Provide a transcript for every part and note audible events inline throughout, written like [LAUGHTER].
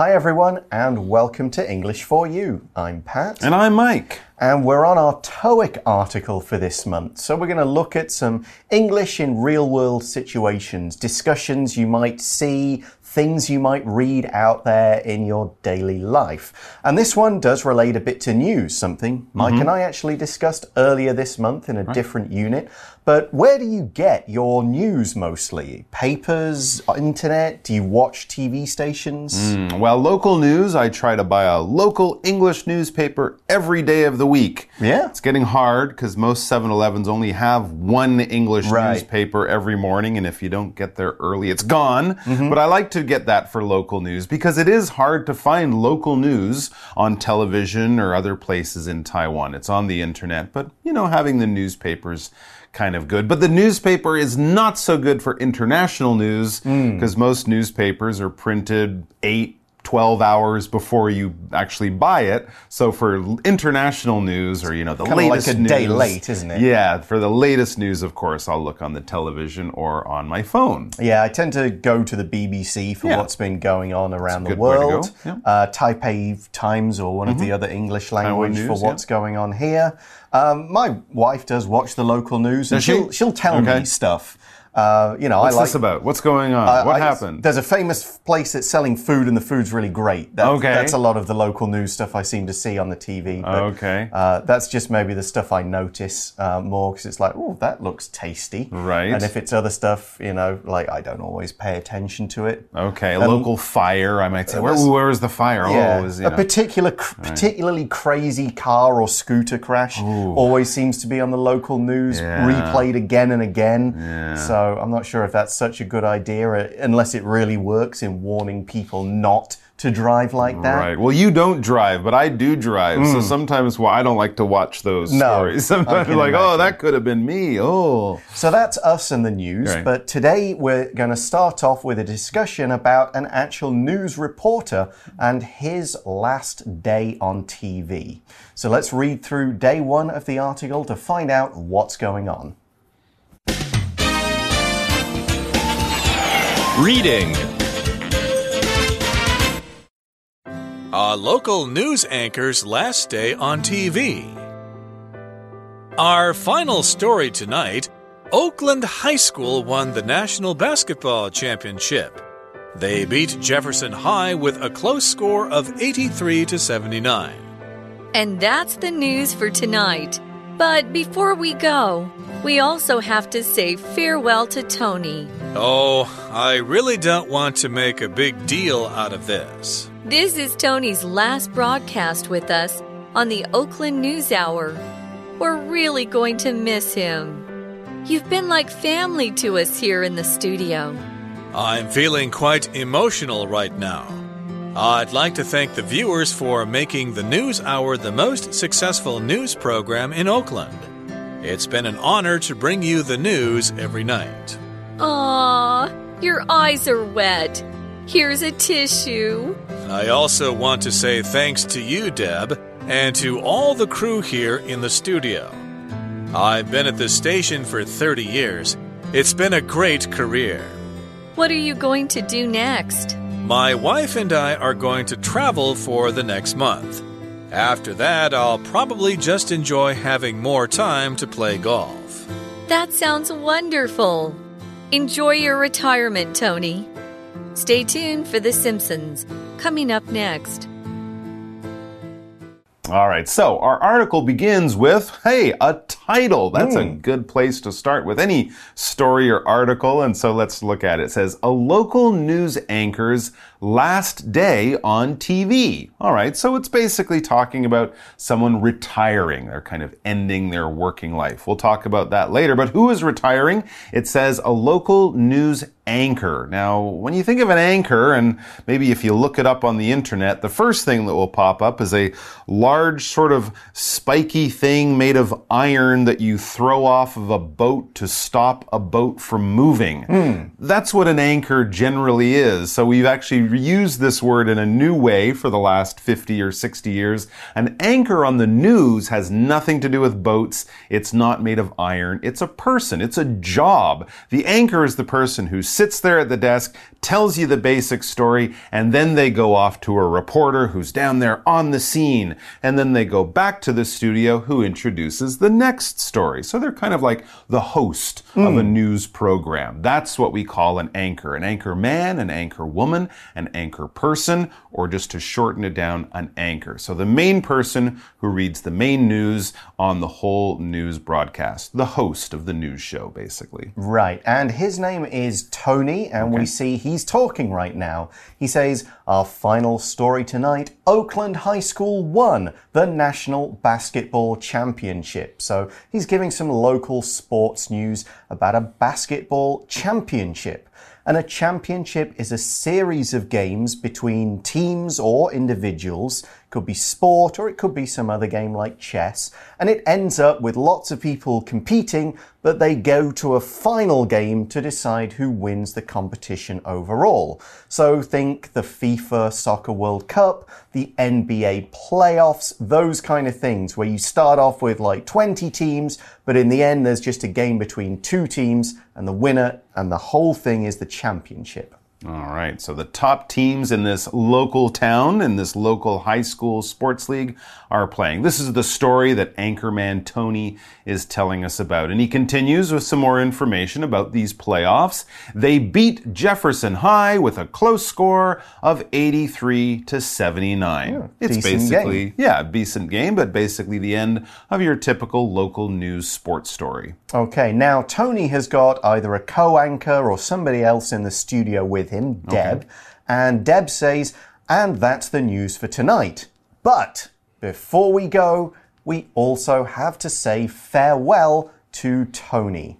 Hi, everyone, and welcome to English for You. I'm Pat. And I'm Mike. And we're on our TOEIC article for this month. So we're going to look at some English in real world situations, discussions you might see, things you might read out there in your daily life. And this one does relate a bit to news, something Mike Mm-hmm. and I actually discussed earlier this month in a different unit. But where do you get your news mostly? Papers, internet? Do you watch TV stations? Well, local news, I try to buy a local English newspaper every day of the week. Yeah. It's getting hard because most 7 Elevens only have one English Right. newspaper every morning, and if you don't get there early, it's gone. Mm-hmm. But I like to get that for local news because it is hard to find local news on television or other places in Taiwan. It's on the internet, but you know, having the newspapers kind of good. But the newspaper is not so good for international news because most newspapers are printed eight 12 hours before you actually buy it. So for international news or, you know, the like latest a news. day late, isn't it? Yeah, for the latest news, of course, I'll look on the television or on my phone. Yeah, I tend to go to the BBC for Yeah. what's been going on around the good way to go, world. yeah. Uh, Taipei Times or one of the other English language for news, what's going on here. Um, my wife does watch the local news, and she? she'll she'll tell me stuff. Uh, you know, What's I like. this about? What's going on? what I- happened? There's a famous place that's selling food, and the food's really great. That, Okay. That's a lot of the local news stuff I seem to see on the TV. But, Okay. Uh, that's just maybe the stuff I notice uh, more because it's like, oh, that looks tasty. Right. And if it's other stuff, you know, like I don't always pay attention to it. Okay, a local fire, I might say. Where, where is the fire? Yeah, Oh, it was, you a know. particular, cr- particularly crazy car or scooter crash always seems to be on the local news, Yeah. replayed again and again. So I'm not sure if that's such a good idea, uh, unless it really works in warning people not to drive like that. Right. Well, you don't drive, but I do drive. So sometimes well, I don't like to watch those Mm. No, stories. [LAUGHS] Sometimes like, oh, that could have been me. Oh. So that's us and the news. Right. But today we're going to start off with a discussion about an actual news reporter and his last day on TV. So let's read through day one of the article to find out what's going on. Reading A local news anchor's last day on TV. Our final story tonight Oakland High School won the National Basketball Championship. They beat Jefferson High with a close score of 83 to 79. And that's the news for tonight. But before we go, we also have to say farewell to Tony. Oh, I really don't want to make a big deal out of this. This is Tony's last broadcast with us on the Oakland News Hour. We're really going to miss him. You've been like family to us here in the studio. I'm feeling quite emotional right now. I'd like to thank the viewers for making the News Hour the most successful news program in Oakland. It's been an honor to bring you the news every night. Aw, your eyes are wet. Here's a tissue. I also want to say thanks to you, Deb, and to all the crew here in the studio. I've been at the station for 30 years. It's been a great career. What are you going to do next? My wife and I are going to travel for the next month. After that, I'll probably just enjoy having more time to play golf. That sounds wonderful. Enjoy your retirement, Tony. Stay tuned for The Simpsons, coming up next. All right, so our article begins with hey, a title. That's a hmm. good place to start with any story or article. And so let's look at it. It says, A local news anchor's last day on TV. All right, so it's basically talking about someone retiring. They're kind of ending their working life. We'll talk about that later. But who is retiring? It says a local news anchor. Now, when you think of an anchor, and maybe if you look it up on the internet, the first thing that will pop up is a large, sort of spiky thing made of iron that you throw off of a boat to stop a boat from moving. Hmm. That's what an anchor generally is. So we've actually used this word in a new way for the last 50 or 60 years. An anchor on the news has nothing to do with boats. It's not made of iron. It's a person. It's a job. The anchor is the person who sits there at the desk, tells you the basic story, and then they go off to a reporter who's down there on the scene. And then they go back to the studio who introduces the next story. So they're kind of like the host of a hmm. news program. That's what we call an anchor. An anchor man, an anchor woman, an anchor person, or just to shorten it down, an anchor. So the main person who reads the main news on the whole news broadcast. The host of the news show, basically. Right, and his name is Tony, and we see he's talking right now. He says, Our final story tonight Oakland High School won the National Basketball Championship. So he's giving some local sports news about a basketball championship. And a championship is a series of games between teams or individuals. Could be sport or it could be some other game like chess. And it ends up with lots of people competing, but they go to a final game to decide who wins the competition overall. So think the FIFA Soccer World Cup, the NBA playoffs, those kind of things where you start off with like 20 teams, but in the end there's just a game between two teams and the winner and the whole thing is the championship. All right, so the top teams in this local town, in this local high school sports league, are playing. This is the story that anchorman Tony is telling us about. And he continues with some more information about these playoffs. They beat Jefferson High with a close score of 83 to 79. it's basically, game. yeah, a decent game, but basically the end of your typical local news sports story. Okay, now Tony has got either a co anchor or somebody else in the studio with him, Deb, and Deb says, and that's the news for tonight. But before we go, we also have to say farewell to Tony.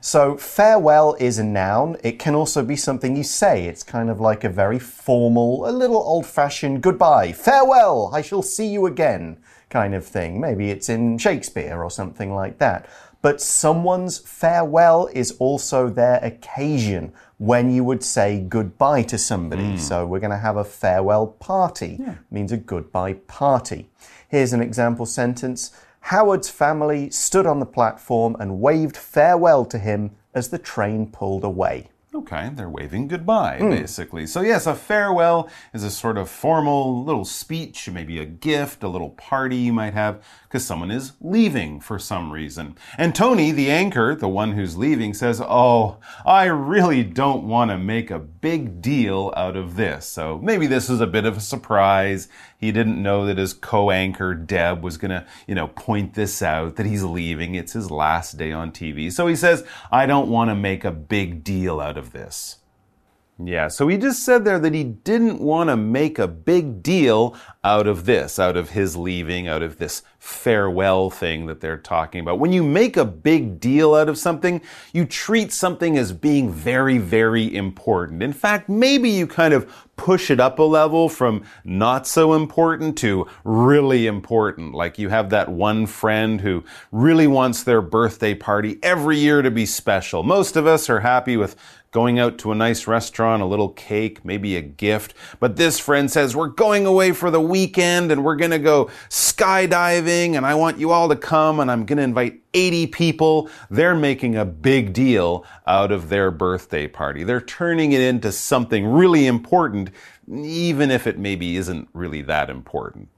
So, farewell is a noun. It can also be something you say. It's kind of like a very formal, a little old fashioned goodbye. Farewell, I shall see you again kind of thing. Maybe it's in Shakespeare or something like that. But someone's farewell is also their occasion when you would say goodbye to somebody. Hmm. So we're going to have a farewell party. Means a goodbye party. Here's an example sentence. Howard's family stood on the platform and waved farewell to him as the train pulled away. Okay, they're waving goodbye, hmm. basically. So, yes, a farewell is a sort of formal little speech, maybe a gift, a little party you might have, because someone is leaving for some reason. And Tony, the anchor, the one who's leaving, says, Oh, I really don't want to make a big deal out of this. So, maybe this is a bit of a surprise. He didn't know that his co-anchor Deb was going to, you know, point this out that he's leaving. It's his last day on TV. So he says, "I don't want to make a big deal out of this." Yeah, so he just said there that he didn't want to make a big deal out of this, out of his leaving, out of this farewell thing that they're talking about. When you make a big deal out of something, you treat something as being very, very important. In fact, maybe you kind of push it up a level from not so important to really important. Like you have that one friend who really wants their birthday party every year to be special. Most of us are happy with going out to a nice restaurant, a little cake, maybe a gift. But this friend says, We're going away for the weekend and we're going to go skydiving and I want you all to come and I'm going to invite 80 people. They're making a big deal out of their birthday party. They're turning it into something really important, even if it maybe isn't really that important.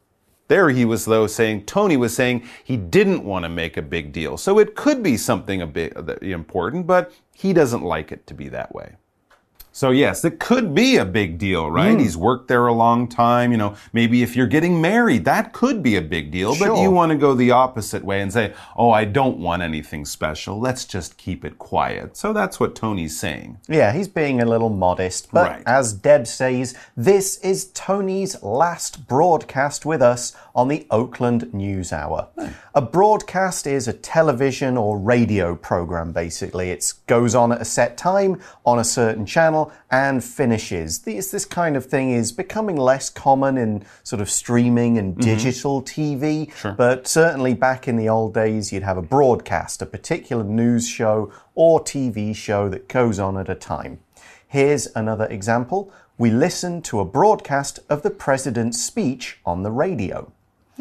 There he was though saying, Tony was saying he didn't want to make a big deal. So it could be something a bit uh, important, but he doesn't like it to be that way. So yes, it could be a big deal, right? Hmm. He's worked there a long time. You know, maybe if you're getting married, that could be a big deal, but you want to go the opposite way and say, oh, I don't want anything special. Let's just keep it quiet. So that's what Tony's saying. Yeah, he's being a little modest, but Right. as Deb says, this is Tony's last broadcast with us on the Oakland News Hour. Hmm. A broadcast is a television or radio program, basically. It goes on at a set time on a certain channel now and finishes. This, this kind of thing is becoming less common in sort of streaming and mm-hmm. digital TV. But certainly back in the old days, you'd have a broadcast, a particular news show or TV show that goes on at a time. Here's another example. We listened to a broadcast of the president's speech on the radio.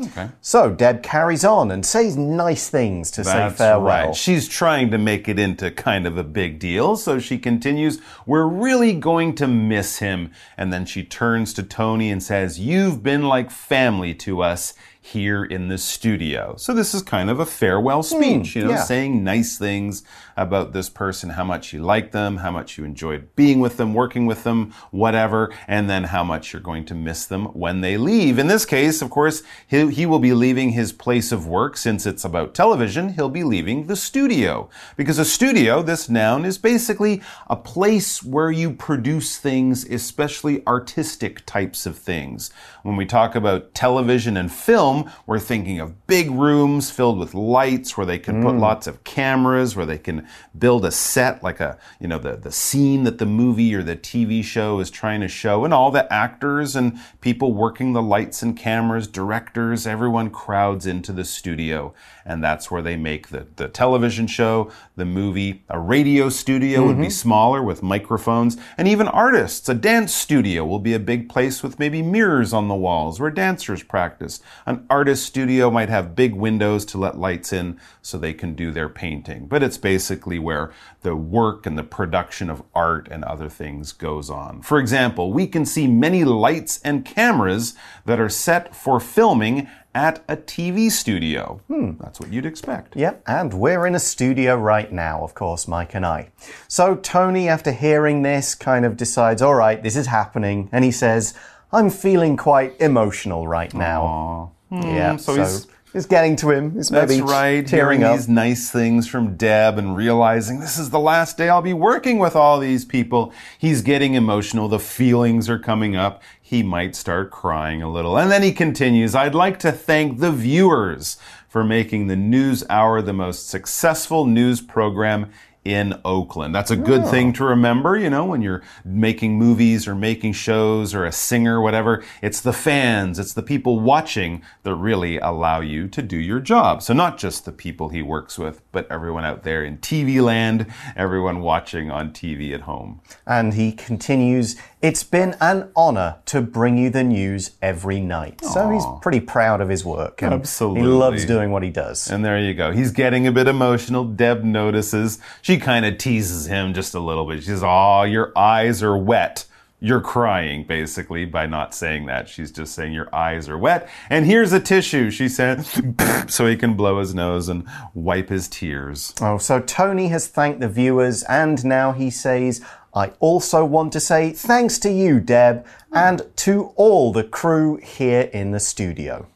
Okay. So Deb carries on and says nice things to say farewell. right. She's trying to make it into kind of a big deal, so she continues, We're really going to miss him. And then she turns to Tony and says, You've been like family to us here in the studio. So this is kind of a farewell hmm, speech, you know, yeah. saying nice things about this person, how much you like them, how much you enjoyed being with them, working with them, whatever, and then how much you're going to miss them when they leave. In this case, of course, he, he will be leaving his place of work since it's about television. He'll be leaving the studio because a studio, this noun, is basically a place where you produce things, especially artistic types of things. When we talk about television and film, we're thinking of big rooms filled with lights where they can put mm. lots of cameras, where they can build a set like a, you know, the, the scene that the movie or the TV show is trying to show, and all the actors and people working the lights and cameras, directors, everyone crowds into the studio. And that's where they make the, the television show, the movie. A radio studio would be mm-hmm. smaller with microphones, and even artists. A dance studio will be a big place with maybe mirrors on the walls where dancers practice. An artist studio might have big windows to let lights in so they can do their painting. But it's basically where the work and the production of art and other things goes on. For example, we can see many lights and cameras that are set for filming at a TV studio. Hmm, that's what you'd expect. Yep, and we're in a studio right now, of course, Mike and I. So Tony, after hearing this, kind of decides, all right, this is happening, and he says, I'm feeling quite emotional right now. Yeah, so so, he's- it's getting to him. It's That's maybe right. Hearing up. these nice things from Deb and realizing this is the last day I'll be working with all these people. He's getting emotional. The feelings are coming up. He might start crying a little. And then he continues, I'd like to thank the viewers for making the news hour the most successful news program in Oakland. That's a good thing oh. to remember, you know, when you're making movies or making shows or a singer, whatever. It's the fans, it's the people watching that really allow you to do your job. So not just the people he works with, but everyone out there in TV land, everyone watching on TV at home. And he continues, It's been an honor to bring you the news every night. So he's pretty proud of his work. And Absolutely. He loves doing what he does. And there you go. He's getting a bit emotional. Deb notices. She kind of teases him just a little bit. She says, Oh, your eyes are wet. You're crying, basically, by not saying that. She's just saying your eyes are wet. And here's a tissue, she said, [LAUGHS] so he can blow his nose and wipe his tears. Oh, so Tony has thanked the viewers, and now he says, I also want to say thanks to you, Deb, and to all the crew here in the studio.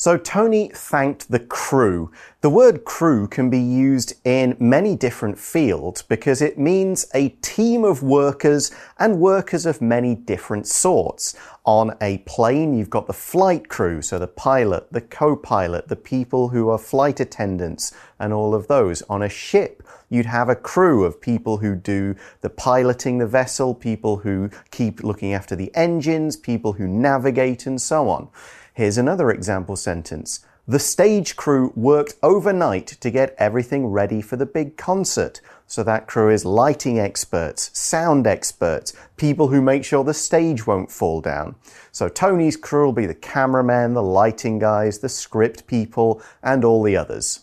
So Tony thanked the crew. The word crew can be used in many different fields because it means a team of workers and workers of many different sorts. On a plane, you've got the flight crew, so the pilot, the co-pilot, the people who are flight attendants and all of those. On a ship, you'd have a crew of people who do the piloting the vessel, people who keep looking after the engines, people who navigate and so on. Here's another example sentence. The stage crew worked overnight to get everything ready for the big concert. So that crew is lighting experts, sound experts, people who make sure the stage won't fall down. So Tony's crew will be the cameramen, the lighting guys, the script people, and all the others.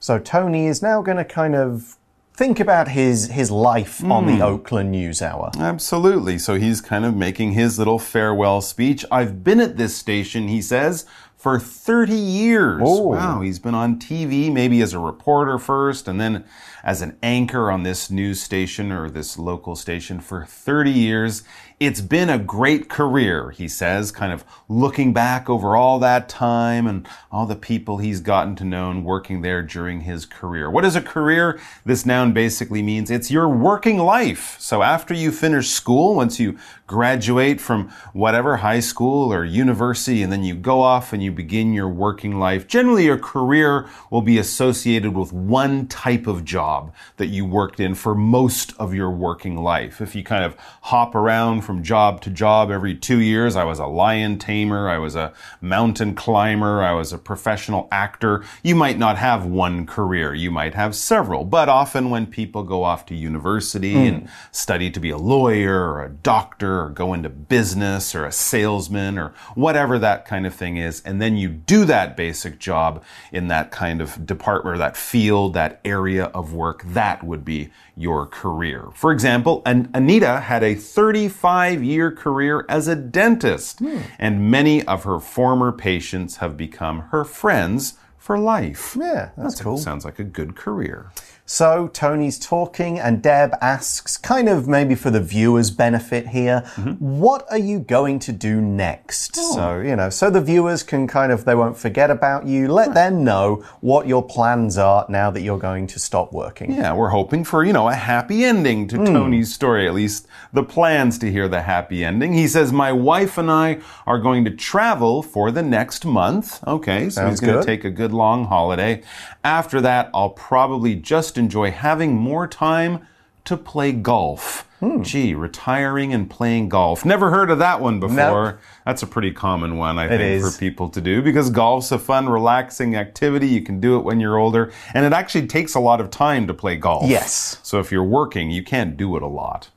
So Tony is now going to kind of think about his his life on the hmm. Oakland News Hour. Absolutely. So he's kind of making his little farewell speech. I've been at this station, he says, for 30 years. Oh. Wow. He's been on TV, maybe as a reporter first, and then as an anchor on this news station or this local station for 30 years. It's been a great career, he says, kind of looking back over all that time and all the people he's gotten to know and working there during his career. What is a career? This noun basically means it's your working life. So after you finish school, once you graduate from whatever high school or university, and then you go off and you begin your working life. Generally, your career will be associated with one type of job that you worked in for most of your working life. If you kind of hop around from job to job every two years, I was a lion tamer, I was a mountain climber, I was a professional actor, you might not have one career, you might have several. But often when people go off to university hmm. and study to be a lawyer or a doctor or go into business or a salesman or whatever that kind of thing is, and then you do that basic job in that kind of department or that field, that area of work, that would be your career. For example, An- Anita had a 35 year career as a dentist, hmm. and many of her former patients have become her friends for life. Yeah, that's cool. Sounds like a good career. So Tony's talking, and Deb asks, kind of maybe for the viewers' benefit here, mm-hmm. what are you going to do next? Oh. So, you know, so the viewers can kind of, they won't forget about you. Let them know what your plans are now that you're going to stop working. Yeah, we're hoping for, you know, a happy ending to hmm. Tony's story, at least the plans to hear the happy ending. He says, My wife and I are going to travel for the next month. Okay, so Sounds he's going to take a good long holiday. After that, I'll probably just enjoy having more time to play golf. Hmm. Gee, retiring and playing golf. Never heard of that one before. That's a pretty common one, I think, is. for people to do because golf's a fun, relaxing activity. You can do it when you're older, and it actually takes a lot of time to play golf. Yes. So if you're working, you can't do it a lot.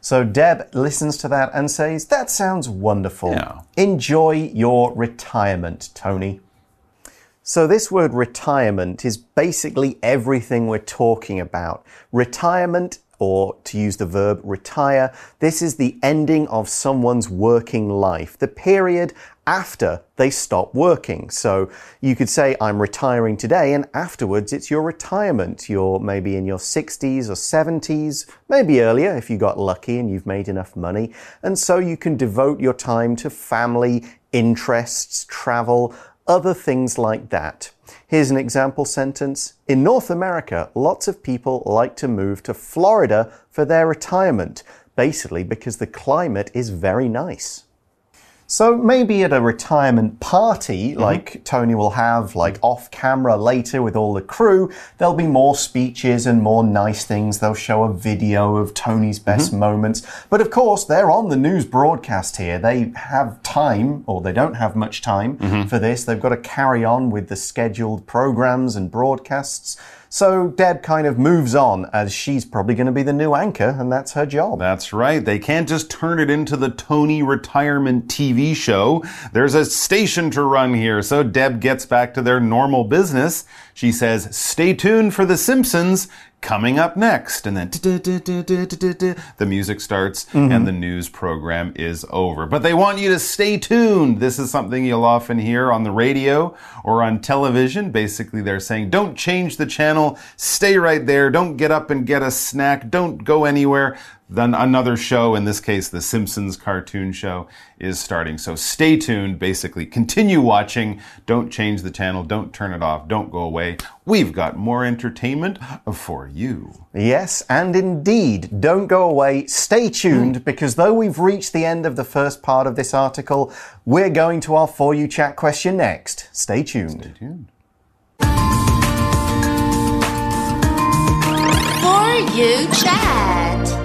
So Deb listens to that and says, That sounds wonderful. Yeah. Enjoy your retirement, Tony. So, this word retirement is basically everything we're talking about. Retirement, or to use the verb retire, this is the ending of someone's working life, the period after they stop working. So, you could say, I'm retiring today, and afterwards it's your retirement. You're maybe in your 60s or 70s, maybe earlier if you got lucky and you've made enough money. And so you can devote your time to family, interests, travel, other things like that. Here's an example sentence. In North America, lots of people like to move to Florida for their retirement, basically because the climate is very nice. So maybe at a retirement party, mm-hmm. like Tony will have, like mm-hmm. off camera later with all the crew, there'll be more speeches and more nice things. They'll show a video of Tony's best mm-hmm. moments. But of course, they're on the news broadcast here. They have time, or they don't have much time for this. They've got to carry on with the scheduled programs and broadcasts. So Deb kind of moves on as she's probably going to be the new anchor, and that's her job. That's right. They can't just turn it into the Tony retirement TV show. There's a station to run here. So Deb gets back to their normal business. She says, stay tuned for The Simpsons coming up next. And then the music starts and mm-hmm. the news program is over. But they want you to stay tuned. This is something you'll often hear on the radio or on television. Basically, they're saying, don't change the channel. Stay right there. Don't get up and get a snack. Don't go anywhere. Then another show, in this case, the Simpsons cartoon show, is starting. So stay tuned. Basically, continue watching. Don't change the channel. Don't turn it off. Don't go away. We've got more entertainment for you. Yes, and indeed, don't go away. Stay tuned hmm. because though we've reached the end of the first part of this article, we're going to our For You Chat question next. Stay tuned. Stay tuned. For you chat.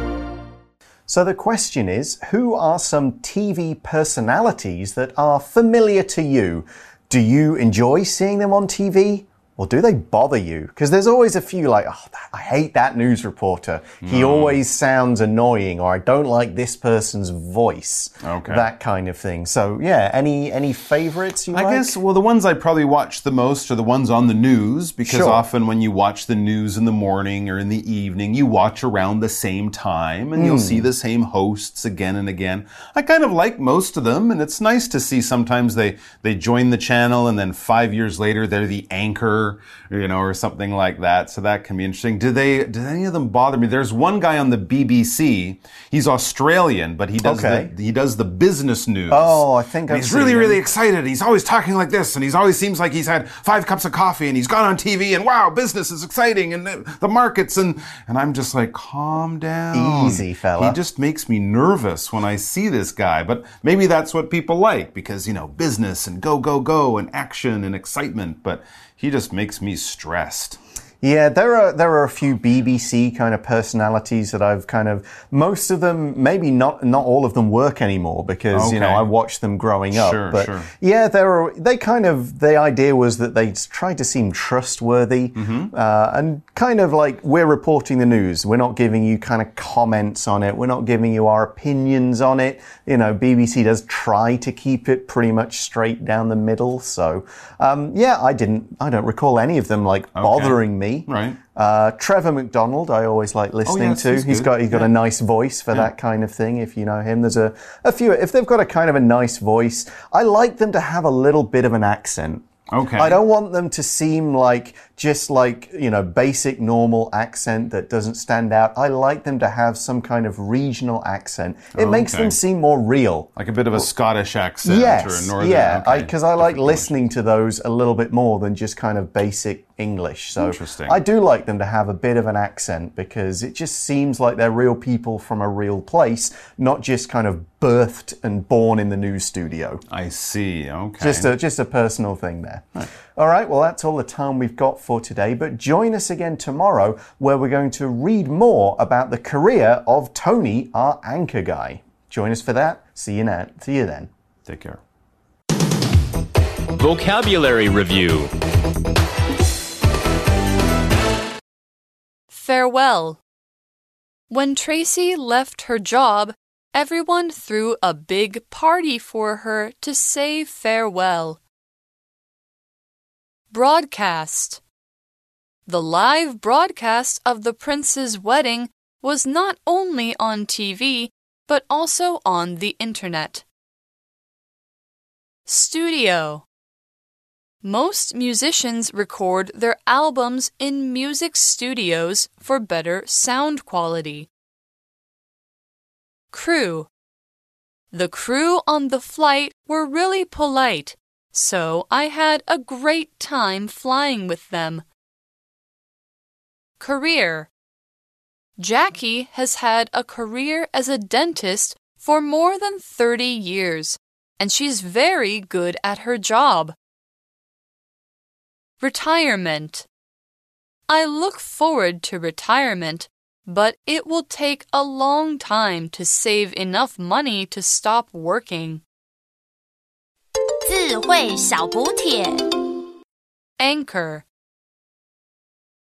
So the question is Who are some TV personalities that are familiar to you? Do you enjoy seeing them on TV? Or do they bother you? Because there's always a few like, oh, that- I hate that news reporter. He hmm. always sounds annoying, or I don't like this person's voice. Okay. That kind of thing. So, yeah, any any favorites you I like? guess, well, the ones I probably watch the most are the ones on the news because Sure. often when you watch the news in the morning or in the evening, you watch around the same time and you'll see hmm. the same hosts again and again. I kind of like most of them and it's nice to see sometimes they, they join the channel and then five years later they're the anchor you know, or something like that. So that can be interesting. Do they, do any of them bother me? There's one guy on the BBC. He's Australian, but he does Okay. the, he does the business news. Oh, I think I've he's really, seen really excited. He's always talking like this, and he's always seems like he's had five cups of coffee, and he's gone on TV, and wow, business is exciting, and the, the markets, and and I'm just like, calm down, Easy, fella. He just makes me nervous when I see this guy, but maybe that's what people like because you know business and go, go, go, and action and excitement. But he just makes me stressed. Yeah, there are there are a few BBC kind of personalities that I've kind of most of them maybe not not all of them work anymore because you know I watched them growing up. Sure, but sure. yeah, there are they kind of the idea was that they tried to seem trustworthy Mm-hmm. uh, and kind of like we're reporting the news. We're not giving you kind of comments on it. We're not giving you our opinions on it. You know, BBC does try to keep it pretty much straight down the middle. So um, yeah, I didn't I don't recall any of them like bothering me. Right. Uh, Trevor McDonald, I always like listening yes, to. he's he's got he's got a nice voice for that kind of thing. If you know him, there's a a few. If they've got a kind of a nice voice, I like them to have a little bit of an accent. Okay. I don't want them to seem like just like, you know, basic normal accent that doesn't stand out. I like them to have some kind of regional accent. It oh, makes okay. them seem more real. Like a bit of a Scottish accent or a Yes, northern. yeah, okay. because I, like listening to those a little bit more than just kind of basic English. So Interesting. I do like them to have a bit of an accent because it just seems like they're real people from a real place, not just kind of birthed and born in the news studio. I see. Okay. Just a just a personal thing there. All right, well that's all the time we've got for today, but join us again tomorrow where we're going to read more about the career of Tony, our anchor guy. Join us for that. See you now. See you then. Take care. Vocabulary Review Farewell. When Tracy left her job, everyone threw a big party for her to say farewell. Broadcast. The live broadcast of the prince's wedding was not only on TV, but also on the internet. Studio. Most musicians record their albums in music studios for better sound quality. Crew. The crew on the flight were really polite, so I had a great time flying with them. Career. Jackie has had a career as a dentist for more than 30 years, and she's very good at her job. Retirement. I look forward to retirement, but it will take a long time to save enough money to stop working. 智慧小补帖。Anchor.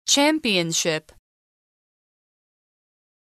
Championship.